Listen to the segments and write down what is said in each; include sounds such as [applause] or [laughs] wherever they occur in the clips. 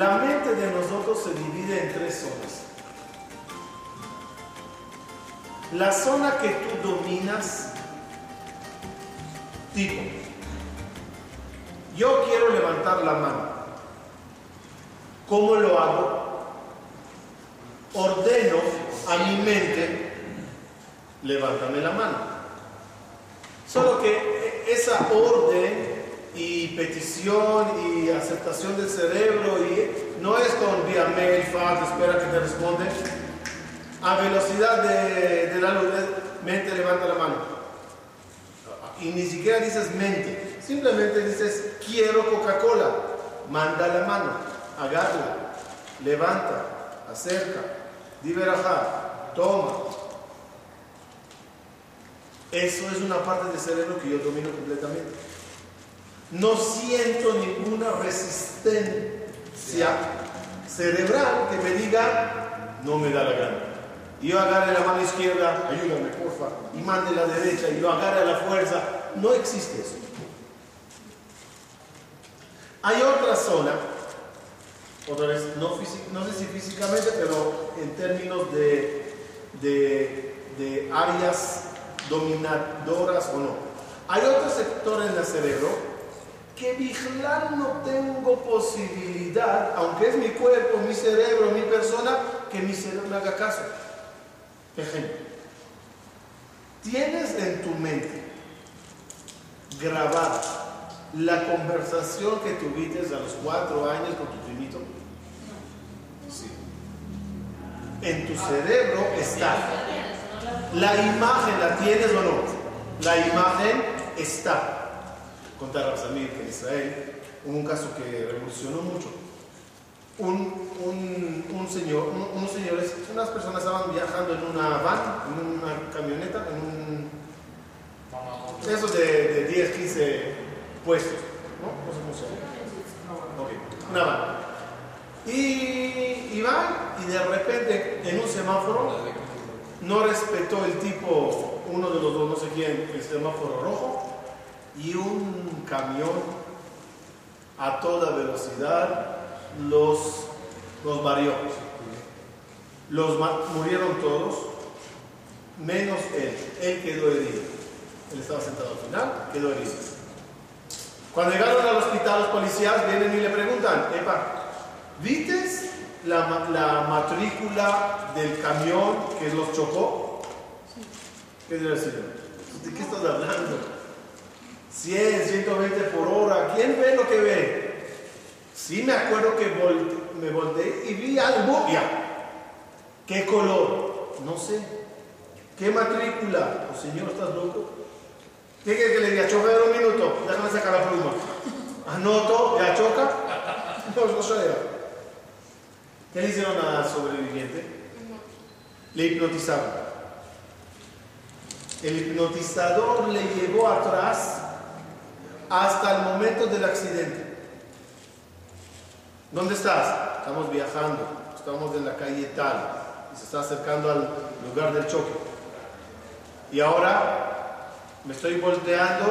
La mente de nosotros se divide en tres zonas. La zona que tú dominas, tipo, yo quiero levantar la mano. ¿Cómo lo hago? Ordeno a mi mente, levántame la mano. Solo que esa orden y petición y aceptación del cerebro y no es con vía mail, fax, espera que te responde. A velocidad de, la luz, mente levanta la mano. Y ni siquiera dices mente, simplemente dices quiero Coca-Cola, manda la mano, agarra, levanta, acerca, diverajá, toma. Eso es una parte del cerebro que yo domino completamente. No siento ninguna resistencia cerebral que me diga, no me da la gana. Y yo agarre la mano izquierda, ayúdame, porfa, y mande la derecha, y yo agarre la fuerza. No existe eso. Hay otra zona, otra vez, no, sé si físicamente, pero en términos de, de, de áreas dominadoras o no. Hay otro sector en el cerebro que vigilar no tengo posibilidad, aunque es mi cuerpo, mi cerebro, mi persona, que mi cerebro me haga caso. Ejemplo, tienes en tu mente grabada la conversación que tuviste a los cuatro años con tu primito. Sí. En tu cerebro está. La imagen la tienes o no. La imagen está contar a Samir que en Israel hubo un caso que revolucionó mucho. Un, un, señor, unos señores, unas personas estaban viajando en una van, en una camioneta, en un. Esos de, de 10, 15 puestos, ¿no? No sé cómo se llama. Una van. Y, y van, y de repente en un semáforo no respetó el tipo, uno de los dos, no sé quién, el semáforo rojo, y un camión a toda velocidad los, los varió. Los murieron todos, menos él. Él quedó herido. Él estaba sentado al final, quedó herido. Cuando llegaron al hospital, los policías vienen y le preguntan, Epa, ¿viste la, la matrícula del camión que los chocó? ¿Qué debe decir? ¿De qué estás hablando? 100, 120 por hora. ¿Quién ve lo que ve? Sí me acuerdo que me volteé y vi algo. Ya. ¿Qué color? No sé. ¿Qué matrícula? Oh, señor, ¿estás loco? ¿Qué que le diga? Chofer un minuto. Déjame sacar la pluma. Anoto, ya choca. [laughs] No, no. ¿Qué le hicieron al sobreviviente? Le hipnotizaron. El hipnotizador le llevó atrás hasta el momento del accidente. ¿Dónde estás? Estamos viajando, estamos en la calle tal, y se está acercando al lugar del choque. Y ahora me estoy volteando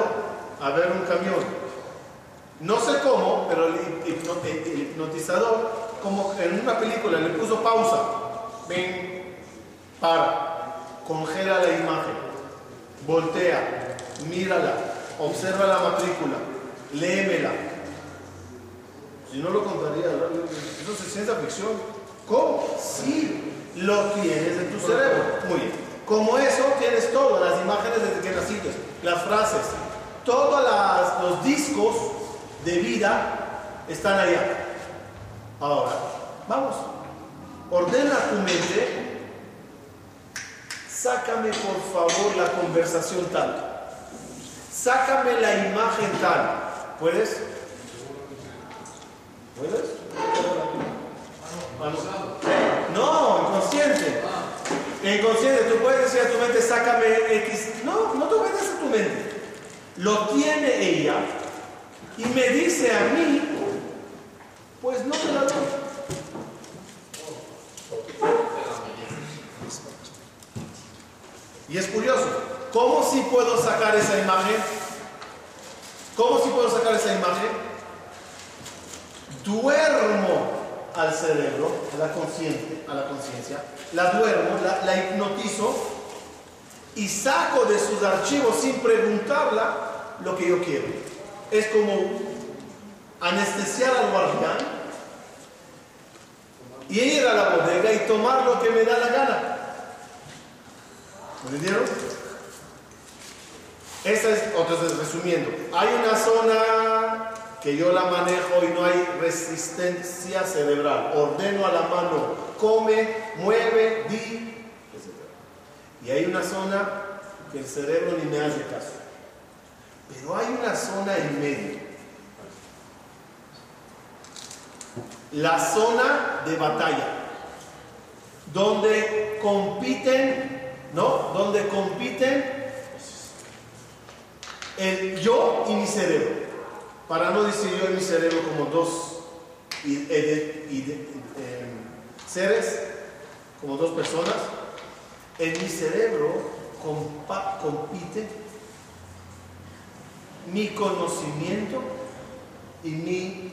a ver un camión. No sé cómo, pero el, hipnotizador, como en una película, le puso pausa. Ven, para, congela la imagen, voltea, mírala, observa la matrícula, léemela. Si no lo contaría, eso es ciencia ficción. ¿Cómo? Sí, lo tienes en tu cerebro. Muy bien. Como eso, tienes todo, las imágenes desde que naciste, las frases, todos los discos de vida están allá. Ahora, vamos, ordena tu mente, sácame por favor la conversación tanto sácame la imagen tal. ¿Puedes? ¿Puedes? No, inconsciente. Inconsciente, tú puedes decir a tu mente, sácame X. No, no te puedes a tu mente. Lo tiene ella y me dice a mí, pues no te la doy. Y es curioso, ¿Cómo si puedo sacar esa imagen? ¿Cómo si puedo sacar esa imagen? Duermo al cerebro, a la conciencia, a la conciencia, la duermo, la, la hipnotizo y saco de sus archivos sin preguntarla lo que yo quiero. Es como anestesiar al guardián y ir a la bodega y tomar lo que me da la gana. ¿Me entendieron? Es, entonces resumiendo, hay una zona que yo la manejo y no hay resistencia cerebral. Ordeno a la mano, come, mueve, di, etc. Y hay una zona que el cerebro ni me hace caso. Pero hay una zona en medio. La zona de batalla, donde compiten, ¿no? Donde compiten el yo y mi cerebro. Para no decir yo y mi cerebro como dos em, seres, como dos personas, en mi cerebro compite mi conocimiento y mi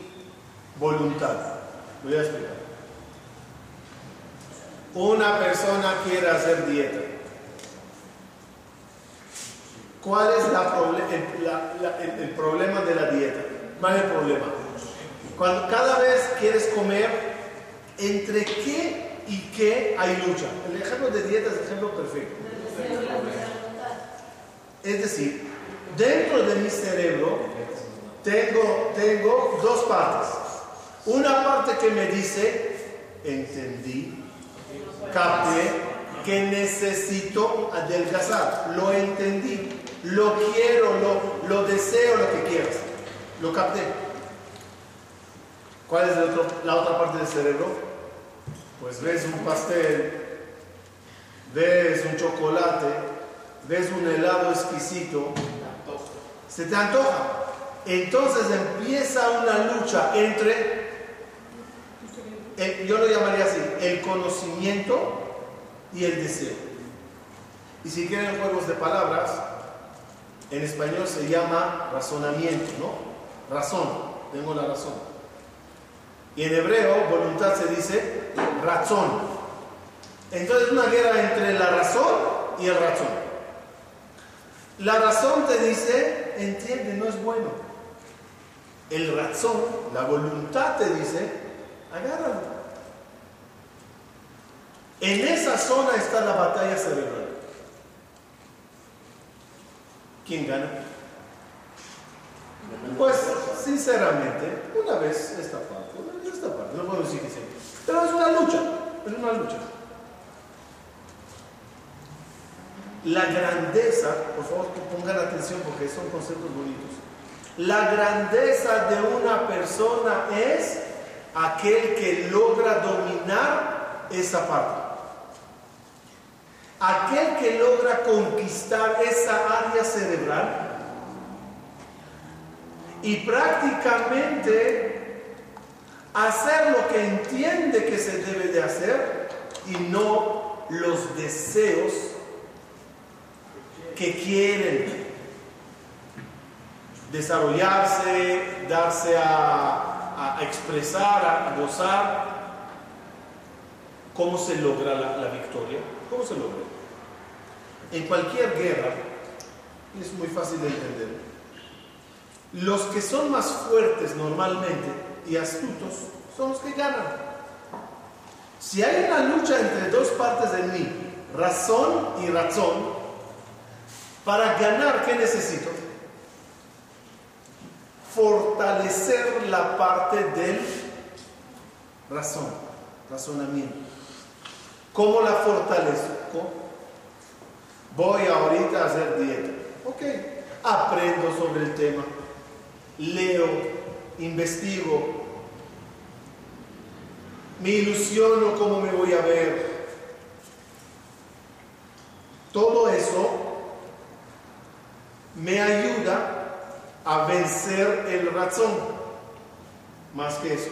voluntad. Voy a explicar. Una persona quiere hacer dieta. ¿Cuál es el, problema de la dieta? ¿Cuál es el problema? Cuando cada vez quieres comer, ¿entre qué y qué hay lucha? El ejemplo de dieta es el ejemplo perfecto. Es decir, dentro de mi cerebro tengo, tengo dos partes. Una parte que me dice, entendí, capté que necesito adelgazar, lo entendí, lo quiero, lo, lo deseo, lo que quieras. Lo capté. ¿Cuál es la otra parte del cerebro? Pues ves un pastel, ves un chocolate, ves un helado exquisito, se te antoja. Entonces empieza una lucha entre, yo lo llamaría así, el conocimiento y el deseo. Y si quieren juegos de palabras, en español se llama razonamiento, ¿no? Razón, tengo la razón. Y en hebreo, voluntad se dice razón. Entonces, una guerra entre la razón y el razón. La razón te dice, entiende, no es bueno. El razón, la voluntad te dice, agárralo. En esa zona está la batalla cerebral. ¿Quién gana? Pues, sinceramente, una vez esta parte, una vez esta parte, no puedo decir que siempre. Pero es una lucha, es una lucha. La grandeza, por favor, pongan atención porque son conceptos bonitos. La grandeza de una persona es aquel que logra dominar esa parte. Aquel que logra conquistar esa área cerebral y prácticamente hacer lo que entiende que se debe de hacer y no los deseos que quieren desarrollarse, darse a, expresar, a gozar. ¿Cómo se logra la victoria? ¿Cómo se logra? En cualquier guerra, es muy fácil de entender, los que son más fuertes normalmente y astutos son los que ganan. Si hay una lucha entre dos partes de mí, razón y razón, para ganar, ¿qué necesito? Fortalecer la parte del razón, razonamiento. ¿Cómo la fortalezco? Voy ahorita a hacer dieta. Ok, aprendo sobre el tema, leo, investigo, me ilusiono cómo me voy a ver. Todo eso me ayuda a vencer el razón. Más que eso,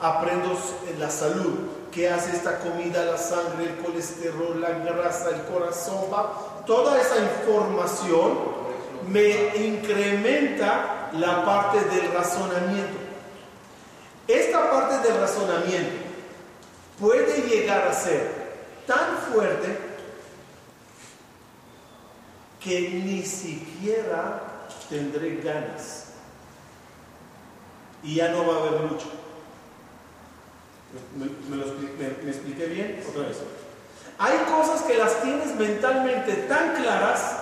aprendo la salud, qué hace esta comida, la sangre, el colesterol, la grasa, el corazón, toda esa información me incrementa la parte del razonamiento. Esta parte del razonamiento puede llegar a ser tan fuerte que ni siquiera tendré ganas y ya no va a haber lucha. ¿Me, expliqué bien? Otra vez. Hay cosas que las tienes mentalmente tan claras.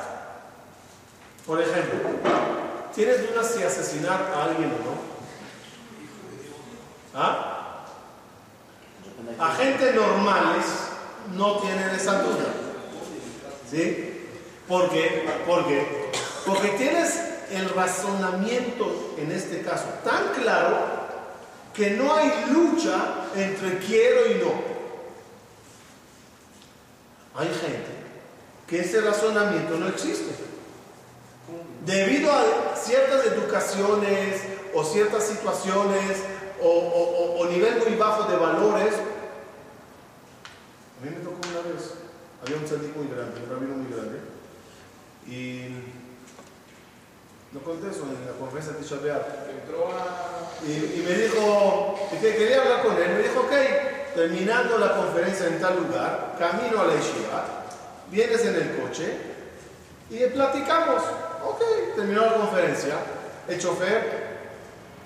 Por ejemplo, tienes dudas si asesinar a alguien o no. ¿Ah? Agentes normales no tienen esa duda. ¿Sí? ¿Por qué? Porque, porque tienes el razonamiento, en este caso, tan claro que no hay lucha entre quiero y no. Hay gente que ese razonamiento no existe. Debido a ciertas educaciones o ciertas situaciones o, nivel muy bajo de valores, a mí me tocó una vez, había un tzadik muy grande, un rabino muy grande, y no conté eso en la conferencia de Tisha y, y, me dijo, que quería hablar con él, me dijo, ok, terminando la conferencia en tal lugar, camino a la yeshiva, vienes en el coche y platicamos. Ok, terminó la conferencia, el chofer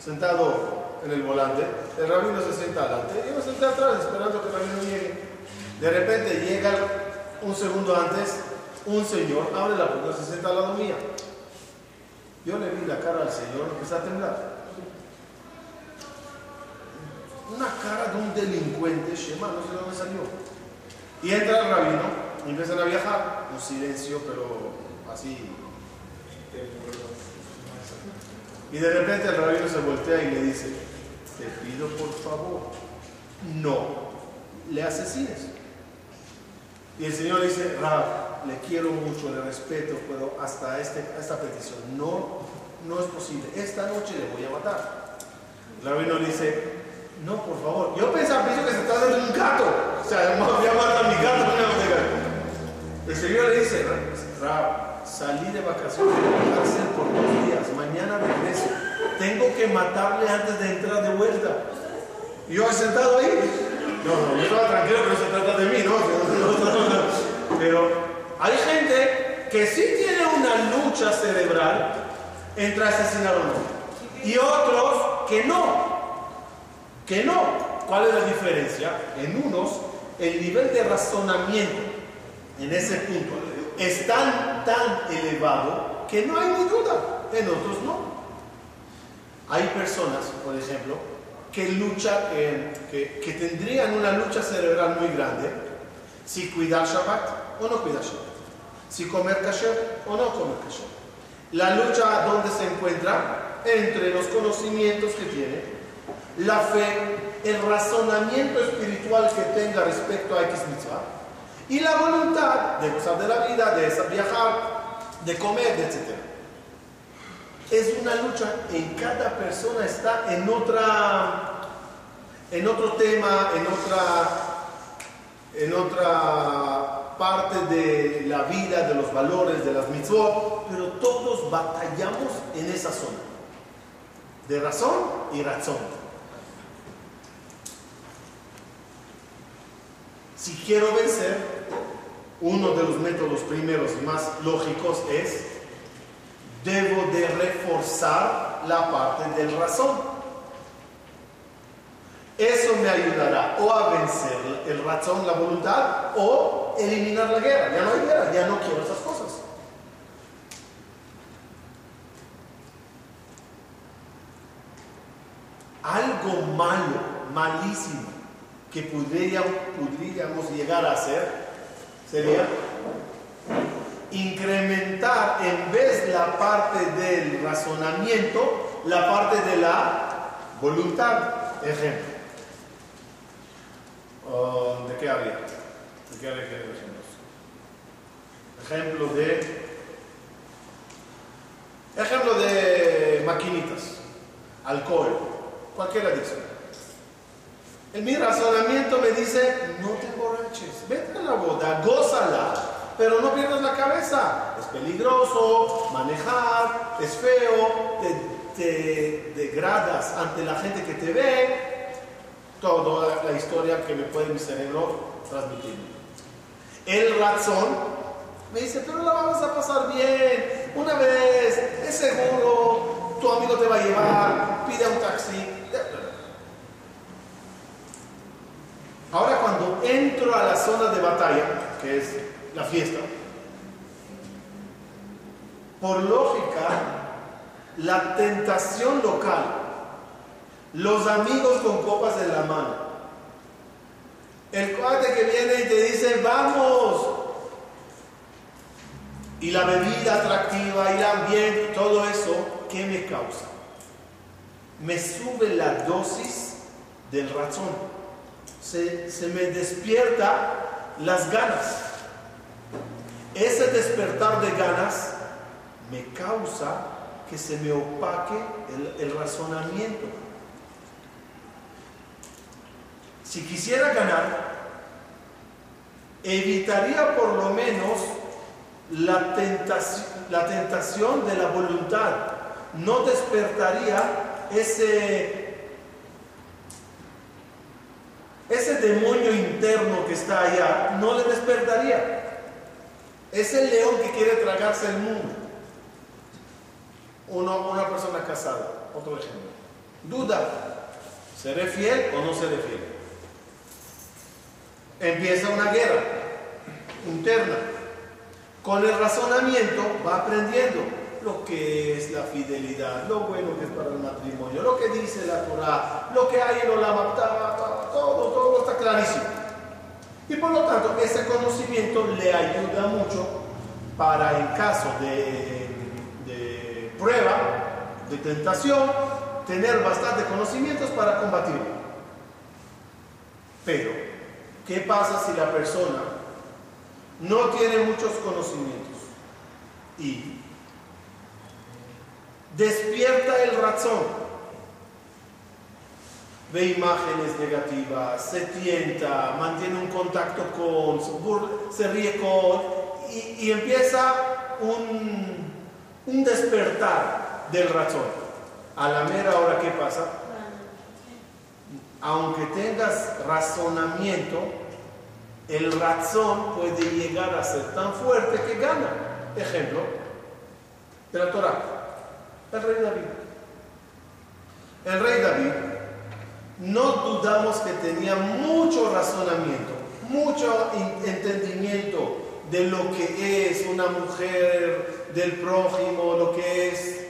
sentado en el volante, el rabino se sienta adelante, yo me senté atrás esperando que el rabino llegue. De repente llega un segundo antes un señor, abre la puerta, se sienta al lado mía. Yo le vi la cara al Señor, empecé a temblar. Una cara de un delincuente, Shema, no sé dónde salió. Y entra el rabino y empiezan a viajar. Un silencio, pero así. Y de repente el rabino se voltea y le dice, te pido por favor, no le asesines. Y el Señor dice, Rab, le quiero mucho, le respeto, pero hasta este, esta petición no, no es posible. Esta noche le voy a matar. Rabino le dice, no, por favor. Yo pensaba que se trata de un gato. O sea, voy a matar a mi gato. El Señor le dice, Rab, salí de vacaciones de cárcel por dos días. Mañana regreso. Tengo que matarle antes de entrar de vuelta. Y yo he sentado ahí. No, no, yo estaba tranquilo que no se trata de mí, ¿no? Pero hay gente que sí tiene una lucha cerebral entre asesinar o no. Y otros que no. Que no. ¿Cuál es la diferencia? En unos, el nivel de razonamiento en ese punto es tan, elevado que no hay ni duda. En otros no. Hay personas, por ejemplo, que luchan, que, que tendrían una lucha cerebral muy grande si cuidar Shabbat o no cuidar Shabbat si comer kasher o no comer kasher. La lucha donde se encuentra entre los conocimientos que tiene, la fe, el razonamiento espiritual que tenga respecto a X mitzvah y la voluntad de gozar de la vida, de viajar, de comer, etc. Es una lucha en cada persona está en otra, en otro tema, en otra, en otra parte de la vida, de los valores, de las mitzvot, pero todos batallamos en esa zona, de razón y razón. Si quiero vencer, uno de los métodos primeros y más lógicos es, debo de reforzar la parte del razón. Eso me ayudará o a vencer el razón, la voluntad, o eliminar la guerra. Ya no hay guerra, ya no quiero esas cosas. Algo malo, malísimo, que podríamos llegar a hacer sería incrementar en vez la parte del razonamiento, la parte de la voluntad. Ejemplo. ¿De qué había? Ejemplo de. Ejemplo de maquinitas, alcohol, cualquier adicción. En mi razonamiento me dice, no te emborraches, vete a la boda, gózala, pero no pierdas la cabeza. Es peligroso, manejar, es feo, te, te degradas ante la gente que te ve, toda la historia que me puede mi cerebro transmitir. El razón. Me dice, pero la vamos a pasar bien, una vez, es seguro, tu amigo te va a llevar, pide un taxi. Ahora cuando entro a la zona de batalla, que es la fiesta, por lógica, la tentación local, los amigos con copas en la mano, el cuate que viene y te dice, vamos, y la bebida atractiva y el ambiente, todo eso, ¿qué me causa? Me sube la dosis del razón. Se, se me despierta las ganas. Ese despertar de ganas me causa que se me opaque el, el razonamiento. Si quisiera ganar, evitaría por lo menos la tentación, de la voluntad. No despertaría ese, ese demonio interno que está allá, no le despertaría. Es el león que quiere tragarse el mundo. Uno, una persona casada, otro ejemplo. Duda, ¿seré fiel o no seré fiel? Empieza una guerra interna con el razonamiento va aprendiendo lo que es la fidelidad, lo bueno que es para el matrimonio, lo que dice la Torah, lo que hay en Olam todo, todo está clarísimo. Y por lo tanto, ese conocimiento le ayuda mucho para en caso de, de prueba, de tentación, tener bastante conocimientos para combatirlo. Pero, ¿qué pasa si la persona no tiene muchos conocimientos y despierta el razón. Ve imágenes negativas, se tienta, mantiene un contacto con, se ríe con, y, empieza un, un despertar del razón. A la mera hora, ¿qué pasa? Aunque tengas razonamiento, el razón puede llegar a ser tan fuerte que gana. Ejemplo de la Torah, el rey David. El rey David, no dudamos que tenía mucho razonamiento, mucho entendimiento de lo que es una mujer, del prójimo, lo que es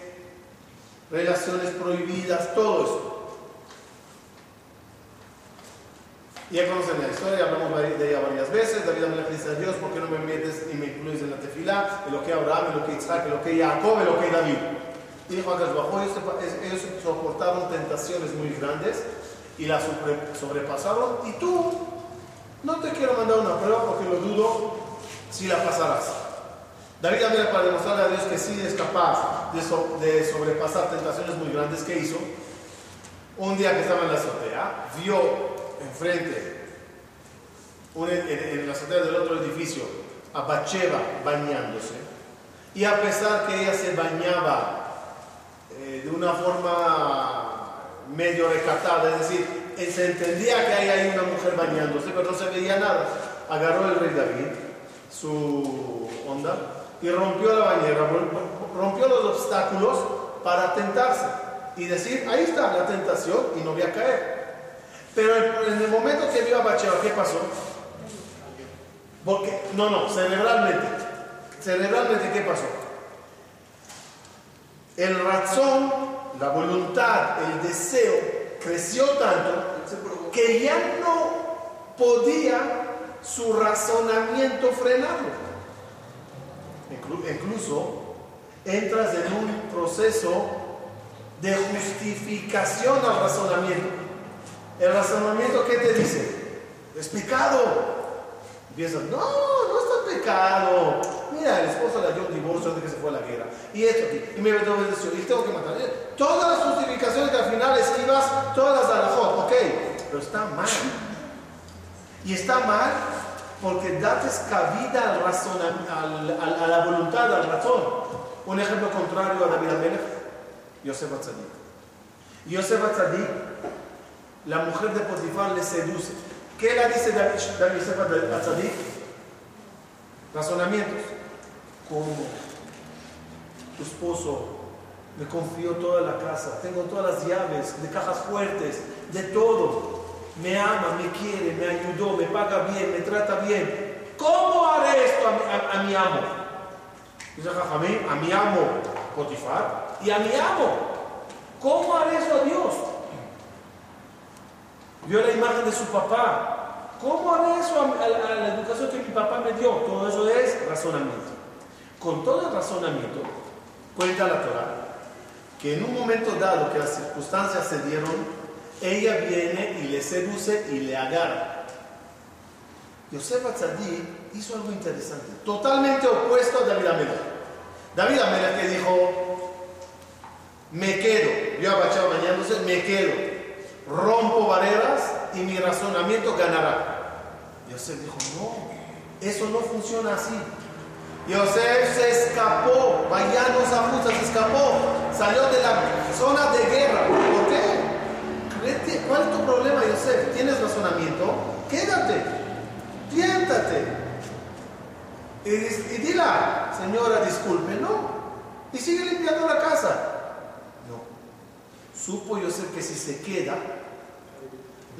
relaciones prohibidas, todo eso. Ya conocen la historia, hablamos de ella varias veces. David le dice a Dios, ¿por qué no me metes y me incluyes en la tefilá? En lo que Abraham, en lo que Isaac, en lo que Jacob, en lo que David. Y dijo bajo ellos soportaron tentaciones muy grandes y las sobrepasaron. Y tú, no te quiero mandar una prueba porque lo dudo si la pasarás. David también para demostrarle a Dios que sí es capaz de, de sobrepasar tentaciones muy grandes que hizo. Un día que estaba en la azotea, vio enfrente, en, la azotea del otro edificio, a Bacheva bañándose. Y a pesar que ella se bañaba eh, de una forma medio recatada, es decir, eh, se entendía que hay ahí una mujer bañándose, pero no se veía nada. Agarró el rey David su onda y rompió la bañera, rompió los obstáculos para tentarse y decir, ahí está la tentación y no voy a caer. Pero en el momento que vio a Bacheva, ¿qué pasó? Porque, no, no, cerebralmente. Cerebralmente, ¿qué pasó? El razón, la voluntad, el deseo creció tanto que ya no podía su razonamiento frenarlo. Incluso entras en un proceso de justificación al razonamiento. El razonamiento, ¿qué te dice? Es pecado. No, no está pecado. Mira, el esposo le dio un divorcio antes de que se fue a la guerra. Y esto, y me obedeció, y tengo que matar. Todas las justificaciones que al final esquivas, todas las la ok, pero está mal. Y está mal porque dates cabida al razón, a la voluntad, al razón. Un ejemplo contrario a David Amelech, Yosef Atzadik. Yosef Atzadik la mujer de Potifar le seduce. ¿Qué le dice David Sefer Atzadik? Razonamientos. ¿Cómo? Tu esposo me confió toda la casa, tengo todas las llaves de cajas fuertes, de todo. Me ama, me quiere, me ayudó, me paga bien, me trata bien. ¿Cómo haré esto a mi, amo? Dice a mi amo Potifar y a mi amo. ¿Cómo haré eso a Dios? Vio la imagen de su papá. ¿Cómo haré eso a, la educación que mi papá me dio? Todo eso es razonamiento. Con todo el razonamiento, cuenta la Torah que en un momento dado que las circunstancias se dieron, ella viene y le seduce y le agarra. Yosef Atzadí hizo algo interesante, totalmente opuesto a David Amelech. David Amelech que dijo, me quedo, yo abachado bañándose, me quedo, rompo barreras y mi razonamiento ganará. Yosef dijo, no, eso no funciona así. Yosef se escapó, Vayano Zamuza se escapó, salió de la zona de guerra. ¿Por qué? ¿Cuál es tu problema, Yosef? ¿Tienes razonamiento? Quédate, tiéntate. Y, y dila, señora, disculpe, no. Y sigue limpiando la casa. No. Supo Yosef que si se queda,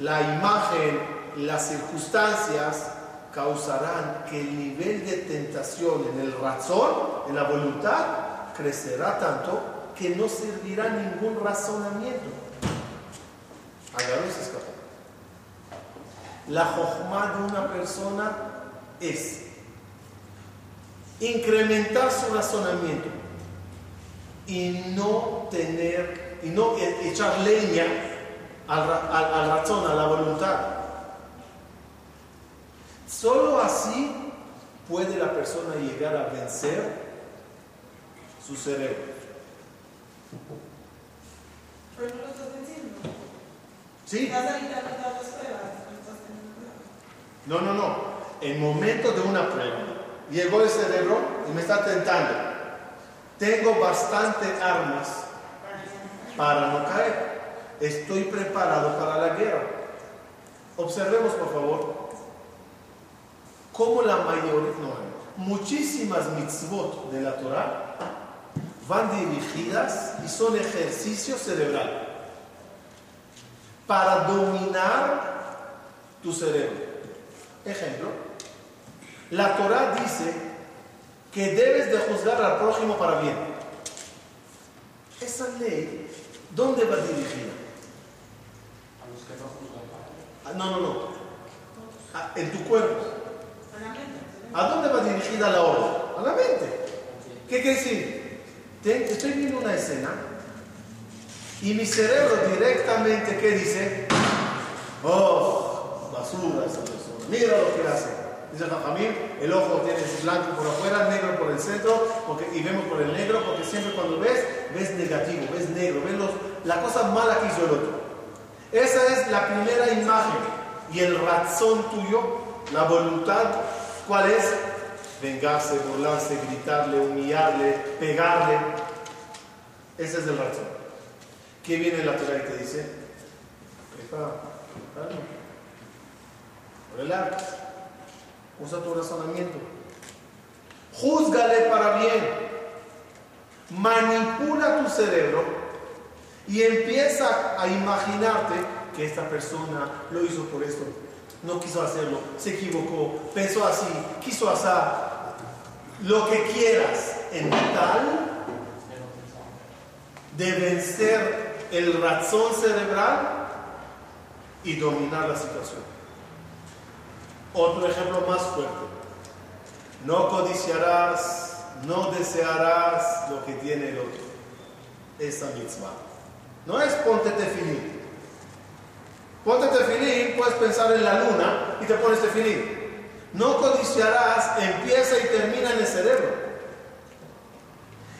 la imagen, las circunstancias, causarán que el nivel de tentación en el razón, en la voluntad, crecerá tanto que no servirá ningún razonamiento. Agarró se escapó. La jojma de una persona es incrementar su razonamiento y no tener, y no echar leña al, al razón, a la voluntad Solo así puede la persona llegar a vencer su cerebro. Pero no lo estás venciendo. Sí. No, no, no. En momento de una prueba, llegó el cerebro y me está tentando. Tengo bastante armas para no caer. Estoy preparado para la guerra. Observemos, por favor, como la mayoría, no, muchísimas mitzvot de la Torah van dirigidas y son ejercicio cerebral para dominar tu cerebro. Ejemplo, la Torah dice que debes de juzgar al prójimo para bien. Esa ley, ¿dónde va dirigida? A los que no juzgan. Ah, no, no, no. Ah, en tu cuerpo. ¿A dónde va dirigida la orden? A la mente. ¿Qué quiere decir? estoy viendo una escena y mi cerebro directamente, ¿qué dice? Oh, basura esa persona. Mira lo que hace. Dice Jamín, el ojo tiene blanco por afuera, negro por el centro, porque, y vemos por el negro, porque siempre cuando ves, ves negativo, ves negro, ves la cosa mala que hizo el otro. Esa es la primera imagen. Y el razón tuyo, la voluntad ¿Cuál es? Vengarse, burlarse, gritarle, humillarle, pegarle. Ese es el razón. ¿Qué viene en la Torah y te dice? Prepara, Relax. Usa tu razonamiento. Júzgale para bien. Manipula tu cerebro y empieza a imaginarte que esta persona lo hizo por esto, no quiso hacerlo, se equivocó, pensó así, quiso hacer lo que quieras en tal de vencer el razón cerebral y dominar la situación. Otro ejemplo más fuerte. No codiciarás, no desearás lo que tiene el otro. Esa mitzvah. No es ponte definir. Ponte tefilín, puedes pensar en la luna y te pones tefilín. No codiciarás, empieza y termina en el cerebro.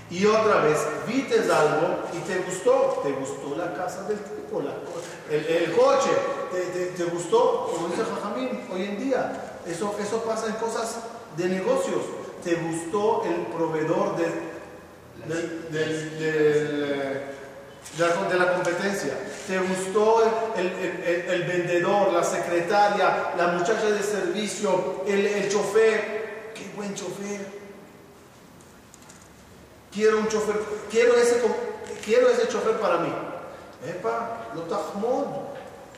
Y otra vez, vites algo y te gustó, te gustó la casa del tipo, el, coche, te, gustó, como dice Jajamín, hoy en día, eso, eso pasa en cosas de negocios, te gustó el proveedor de, de, de la competencia, te gustó el, vendedor, la secretaria, la muchacha de servicio, el, chofer. Qué buen chofer. Quiero un chofer, quiero ese, quiero ese chofer para mí. Epa, lo tajmod.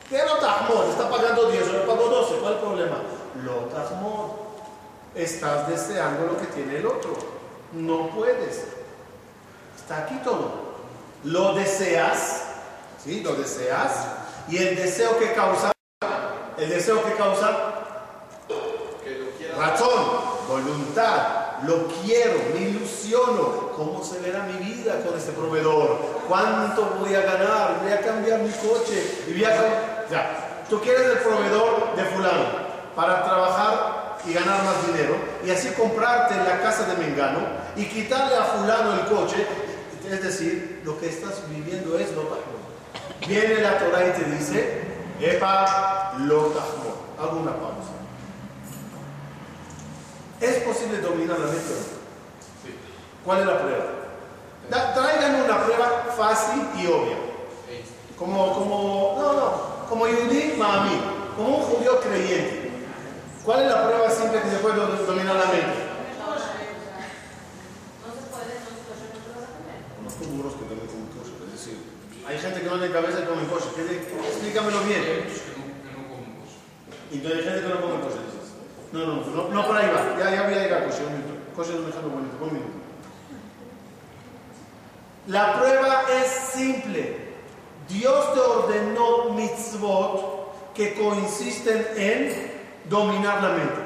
¿Qué lo tajmod? Está pagando 10, yo pago 12, ¿cuál el problema? Lo tajmod. Estás deseando lo que tiene el otro. No puedes. Está aquí todo. Lo deseas, ¿sí? Lo deseas. Y el deseo que causa, el deseo que causa, razón, voluntad, lo quiero, me ilusiono. ¿Cómo se verá mi vida con este proveedor? ¿Cuánto voy a ganar? Voy a cambiar mi coche. Y voy a tú quieres el proveedor de fulano para trabajar y ganar más dinero y así comprarte la casa de Mengano y quitarle a fulano el coche. Es decir, lo que estás viviendo es lo tajmón. Viene la Torah y te dice, Epa, lo tajmón. Hago una pausa. ¿Es posible dominar la mente? no? ¿Cuál es la prueba? Da- Tráiganme una prueba fácil y obvia. Como, como, no, no, como Yudí Mami, como un judío creyente. ¿Cuál es la prueba simple que se puede do- dominar la mente? No se puede, no se puede, no se puede comer. Duros que también comen kosher, es decir, hay gente que no tiene cabeza y come kosher. ¿Qué de- Explícamelo bien. Y no hay gente que no come dices. No, no, no, no por ahí va. Ya, ya voy a llegar a kosher, un minuto. Kosher es un ejemplo bonito, un minuto. La prueba es simple. Dios te ordenó mitzvot que coinciden en dominar la mente.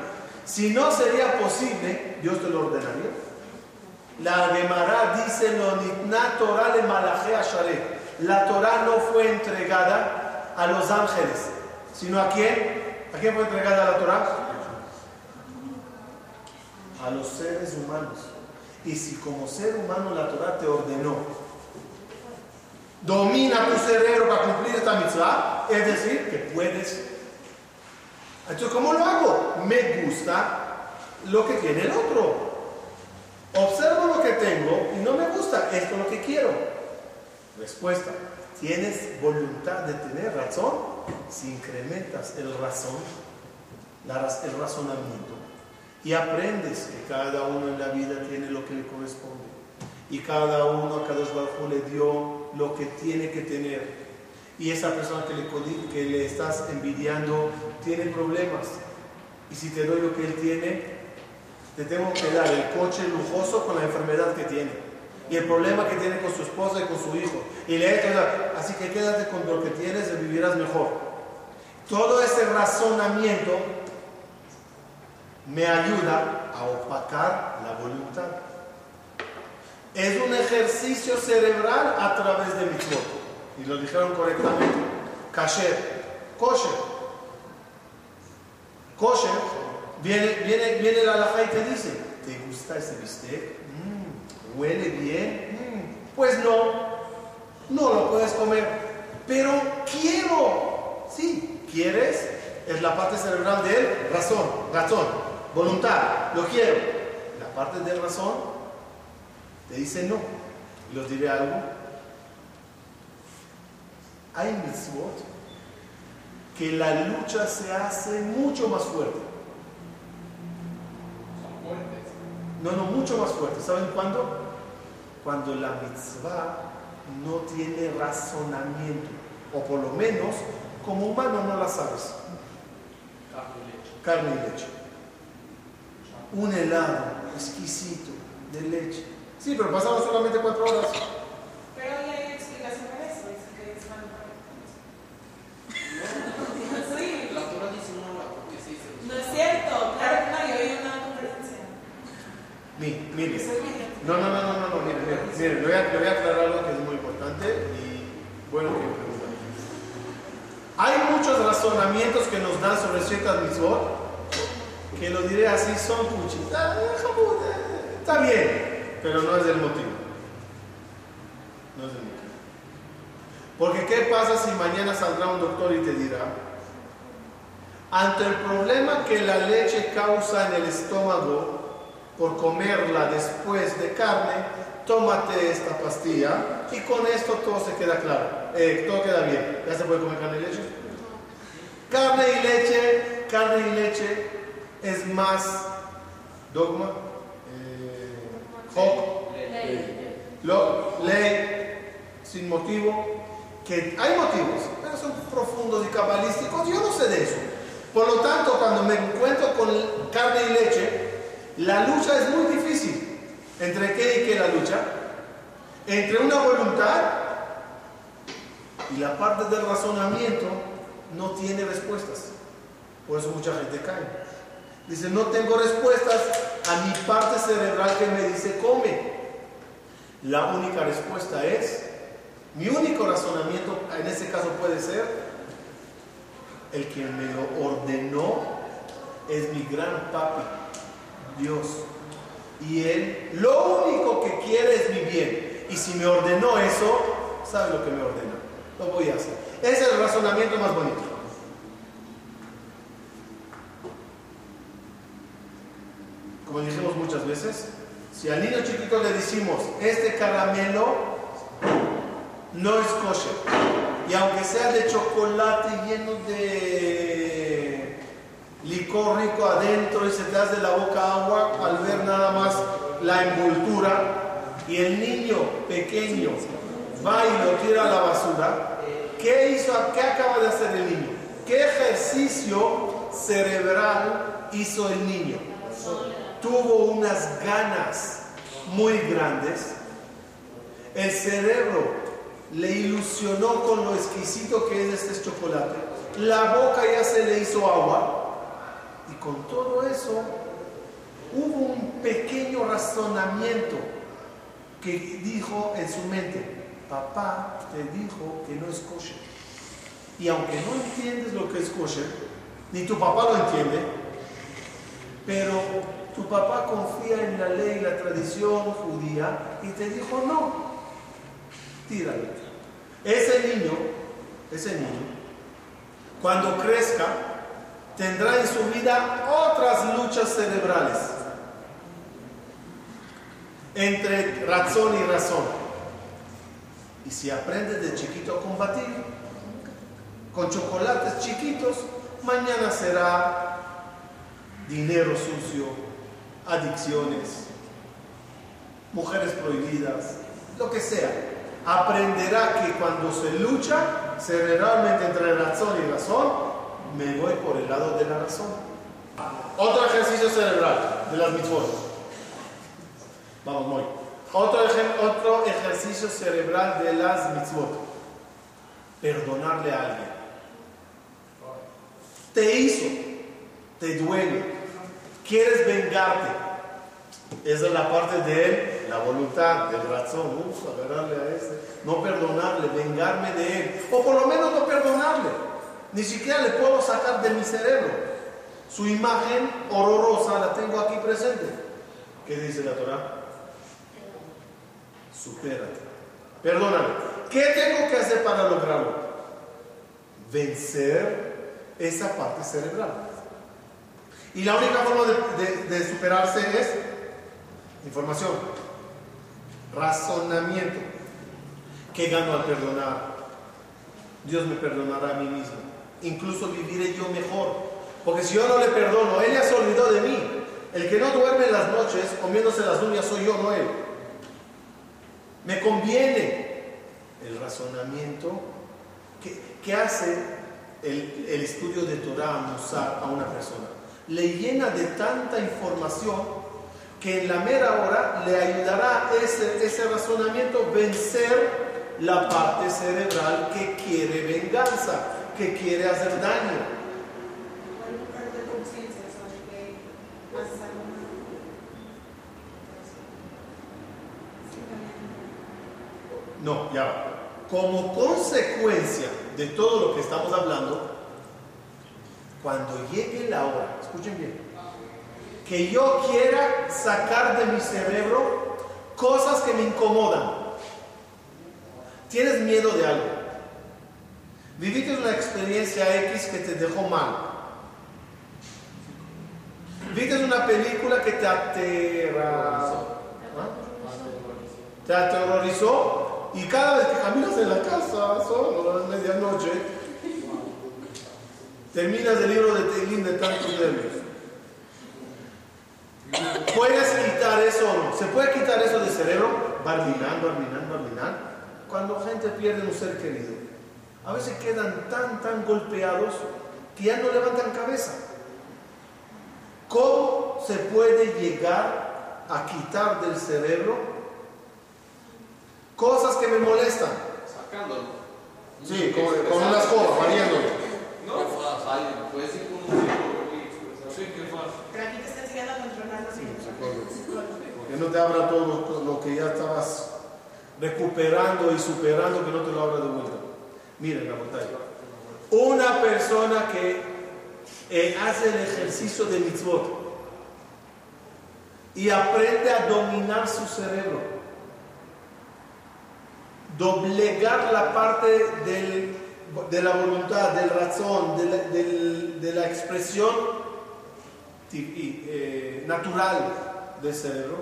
Si no sería posible, Dios te lo ordenaría. La Gemara dice Torah le. La Torah no fue entregada a los ángeles, sino a quién? ¿A quién fue entregada la Torah? A los seres humanos. Y si como ser humano la Torah te ordenó, domina tu cerebro para cumplir esta mitzvah, es decir, que puedes. Entonces, ¿cómo lo hago? Me gusta lo que tiene el otro. Observo lo que tengo y no me gusta, esto es lo que quiero. Respuesta, ¿tienes voluntad de tener razón? Si incrementas el razón, el razonamiento, y aprendes que cada uno en la vida tiene lo que le corresponde, y cada uno a Kadosh Baruj le dio lo que tiene que tener, y esa persona que le, que le estás envidiando tiene problemas, y si te doy lo que él tiene, te tengo que dar el coche lujoso con la enfermedad que tiene y el problema que tiene con su esposa y con su hijo. Y le he hecho, así que quédate con lo que tienes y vivirás mejor. Todo ese razonamiento me ayuda a opacar la voluntad. Es un ejercicio cerebral a través de mitzvot. Y lo dijeron correctamente. Kasher, kosher. Kosher, viene, viene, viene la alajá y te dice, ¿te gusta ese bistec? Mm, ¿Huele bien? Mm, pues no, no lo puedes comer. Pero quiero. Sí, ¿quieres? Es la parte cerebral de razón, razón, voluntad, lo quiero. La parte de razón te dice no. Y los diré algo. Hay mitzvot que la lucha se hace mucho más fuerte. No, no, mucho más fuerte. ¿Saben cuándo? Cuando la mitzvah no tiene razonamiento. O por lo menos, como humano no la sabes. Carne y leche. Un helado exquisito de leche. Sí, pero pasaron solamente cuatro horas. Pero hay explicación para eso, dice que es malo para Sí, La Torah dice no, porque se dice. no es cierto, claro que no, yo oí una conferencia. Mi- mire. Soy vidente. No, no, no, no, no, no, mire, mire, mire, le voy, a, le voy a aclarar algo que es muy importante y bueno que me preguntan. Hay muchos razonamientos que nos dan sobre ciertas mitzvot que lo diré así, son puchis. Ah, jamut, eh, Está bien, pero no es el motivo. No es el motivo. Porque ¿qué pasa si mañana saldrá un doctor y te dirá, ante el problema que la leche causa en el estómago, por comerla después de carne, tómate esta pastilla y con esto todo se queda claro, eh, todo queda bien. ¿Ya se puede comer carne y leche? Carne y leche, carne y leche es más dogma, eh, ley, sin motivo, que hay motivos, pero son profundos y cabalísticos, yo no sé de eso. Por lo tanto, cuando me encuentro con carne y leche, la lucha es muy difícil. ¿Entre qué y qué la lucha? Entre una voluntad y la parte del razonamiento no tiene respuestas. Por eso mucha gente cae. Dice, no tengo respuestas a mi parte cerebral que me dice, come. La única respuesta es, mi único razonamiento en ese caso puede ser, el que me lo ordenó es mi gran papi, Dios. Y Él lo único que quiere es mi bien. Y si me ordenó eso, sabe lo que me ordena. Lo voy a hacer. Es el razonamiento más bonito. Como dijimos muchas veces, si al niño chiquito le decimos, este caramelo no es kosher, y aunque sea de chocolate lleno de licor rico adentro y se te hace de la boca agua al ver nada más la envoltura, y el niño pequeño va y lo tira a la basura, ¿qué hizo? ¿Qué acaba de hacer el niño? ¿Qué ejercicio cerebral hizo el niño? tuvo unas ganas muy grandes, el cerebro le ilusionó con lo exquisito que es este chocolate, la boca ya se le hizo agua y con todo eso hubo un pequeño razonamiento que dijo en su mente, papá te dijo que no es kosher. Y aunque no entiendes lo que es kosher, ni tu papá lo entiende, pero tu papá confía en la ley la tradición judía y te dijo no, tíralo. Ese niño, ese niño, cuando crezca, tendrá en su vida otras luchas cerebrales entre razón y razón. Y si aprendes de chiquito a combatir con chocolates chiquitos, mañana será dinero sucio, adicciones, mujeres prohibidas, lo que sea. Aprenderá que cuando se lucha cerebralmente entre razón y razón, me voy por el lado de la razón. Otro ejercicio cerebral de las mitzvot. Vamos, muy. Otro, otro ejercicio cerebral de las mitzvot. Perdonarle a alguien. Te hizo, te duele, quieres vengarte. Esa es la parte de la voluntad, del razón. Uf, agarrarle a ese, no perdonarle, vengarme de él. O por lo menos no perdonarle. Ni siquiera le puedo sacar de mi cerebro. Su imagen horrorosa la tengo aquí presente. ¿Qué dice la Torah? Supérate. Perdóname. ¿Qué tengo que hacer para lograrlo? Vencer esa parte cerebral. Y la única forma de, superarse es información, razonamiento. ¿Qué gano al perdonar? Dios me perdonará a mí mismo. Incluso viviré yo mejor. Porque si yo no le perdono, Él ya se olvidó de mí. El que no duerme en las noches comiéndose las uñas soy yo, no Él. Me conviene el razonamiento que, hace el, estudio de Torah Musar a una persona. Le llena de tanta información que en la mera hora le ayudará ese, ese razonamiento vencer la parte cerebral que quiere venganza, que quiere hacer daño. Bueno, parte de conciencia sobre que haces algo malo. Sí, también. No, ya va. Como consecuencia de todo lo que estamos hablando, cuando llegue la hora, escuchen bien, que yo quiera sacar de mi cerebro cosas que me incomodan. Tienes miedo de algo. Viviste una experiencia X que te dejó mal. Viste una película que te aterra, ¿ah? te aterrorizó y cada vez que caminas en la casa, solo a medianoche, terminas el libro de Teilín de tantos nervios. ¿Puedes quitar eso o no? ¿Se puede quitar eso del cerebro? Barminan, barminan, barminan. Cuando gente pierde un ser querido, a veces quedan tan, tan golpeados que ya no levantan cabeza. ¿Cómo se puede llegar a quitar del cerebro cosas que me molestan? Sacándolo. Sí, con, con una escoba, variándolo. No, puedes ir con un. Sí, qué fácil. Pero aquí te está enseñando a controlar los Que no te abra todo lo que ya estabas recuperando y superando, que no te lo abra de vuelta. Miren la pantalla. Una persona que eh, hace el ejercicio de mitzvot y aprende a dominar su cerebro, doblegar la parte del- de la voluntad, del razón, de la, de la expresión eh, natural del cerebro,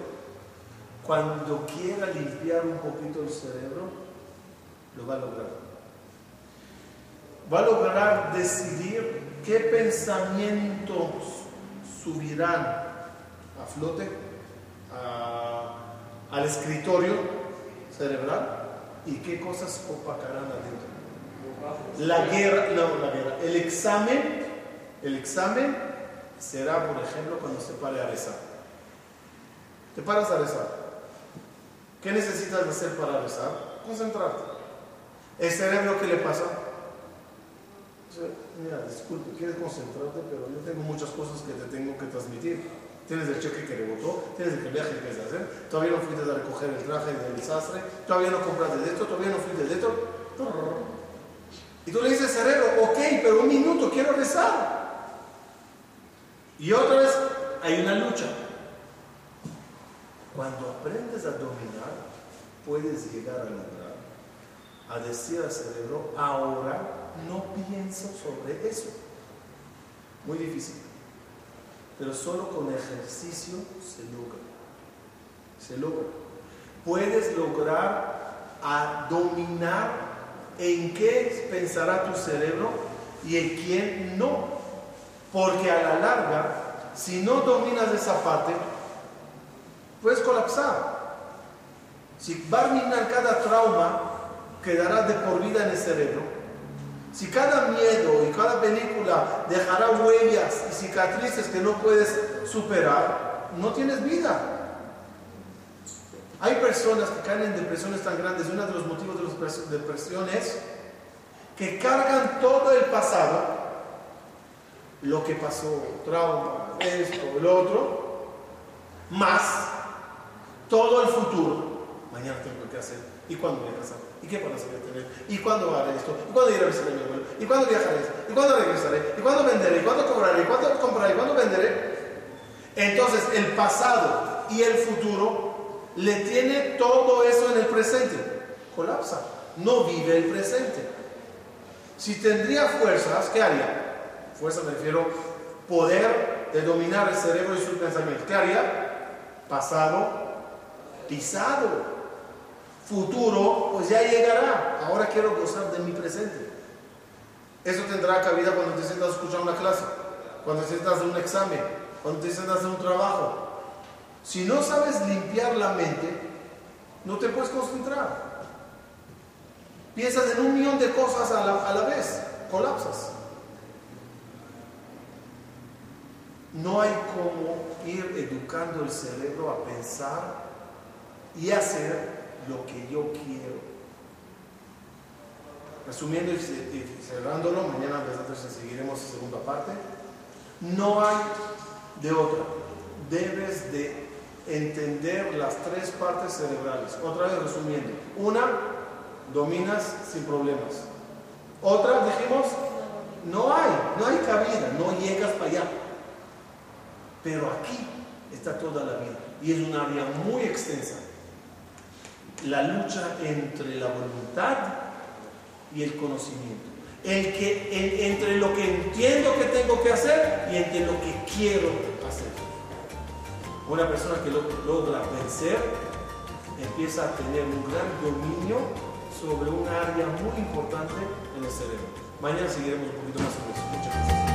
cuando quiera limpiar un poquito el cerebro, lo va a lograr. Va a lograr decidir qué pensamientos subirán a flote al escritorio cerebral y qué cosas opacarán adentro. La guerra, no, la guerra, el examen, el examen será, por ejemplo, cuando se pare a rezar. Te paras a rezar. ¿Qué necesitas hacer para rezar? Concentrarte. ¿El cerebro qué le pasa? Mira, disculpe, quieres concentrarte, pero yo tengo muchas cosas que te tengo que transmitir. Tienes el cheque que rebotó, tienes el viaje que quieres hacer, todavía no fuiste a recoger el traje del sastre, todavía no compraste de esto, todavía no fuiste de esto. Y tú le dices, cerebro, ok, pero un minuto, quiero rezar. Y otra vez hay una lucha. Cuando aprendes a dominar, puedes llegar a lograr, a decir al cerebro, ahora no pienso sobre eso. Muy difícil. Pero solo con ejercicio se logra. Se logra. Puedes lograr a dominar en qué pensará tu cerebro y en quién no. Porque a la larga, si no dominas esa parte, puedes colapsar. Si va a dominar cada trauma, quedará de por vida en el cerebro. Si cada miedo y cada película dejará huellas y cicatrices que no puedes superar, no tienes vida. Hay personas que caen en depresiones tan grandes y uno de los motivos de las depresiones es que cargan todo el pasado, lo que pasó, trauma, esto, el otro, más todo el futuro. Mañana tengo que hacer. ¿Y cuándo voy a casar? ¿Y qué planes voy a tener? ¿Y cuándo haré esto? ¿Y cuándo iré a visitar a mi abuelo? ¿Y cuándo viajaré? ¿Y cuándo regresaré? ¿Y cuándo venderé? ¿Y cuándo cobraré? ¿Y cuándo compraré? ¿Y cuándo venderé? Entonces, el pasado y el futuro le tiene todo eso en el presente. Colapsa. No vive el presente. Si tendría fuerzas, ¿qué haría? Fuerza me refiero poder de dominar el cerebro y sus pensamientos. ¿Qué haría? Pasado, pisado. Futuro, pues ya llegará. Ahora quiero gozar de mi presente. Eso tendrá cabida cuando te sientas a escuchar una clase, cuando te sientas a un examen, cuando te sientas a un trabajo. Si no sabes limpiar la mente, no te puedes concentrar. Piensas en un millón de cosas a la, a la vez, colapsas. No hay como ir educando el cerebro a pensar y hacer lo que yo quiero. Resumiendo y ce- y cerrándolo, mañana seguiremos la segunda parte. No hay de otra. Debes de entender las tres partes cerebrales. Otra vez resumiendo. Una, dominas sin problemas. Otra, dijimos, no hay, no hay cabida, no llegas para allá. Pero aquí está toda la vida y es un área muy extensa. La lucha entre la voluntad y el conocimiento. El que, en- entre lo que entiendo que tengo que hacer y entre lo que quiero hacer. Una persona que lo- logra vencer empieza a tener un gran dominio sobre un área muy importante en el cerebro. Mañana seguiremos un poquito más sobre eso. Muchas gracias.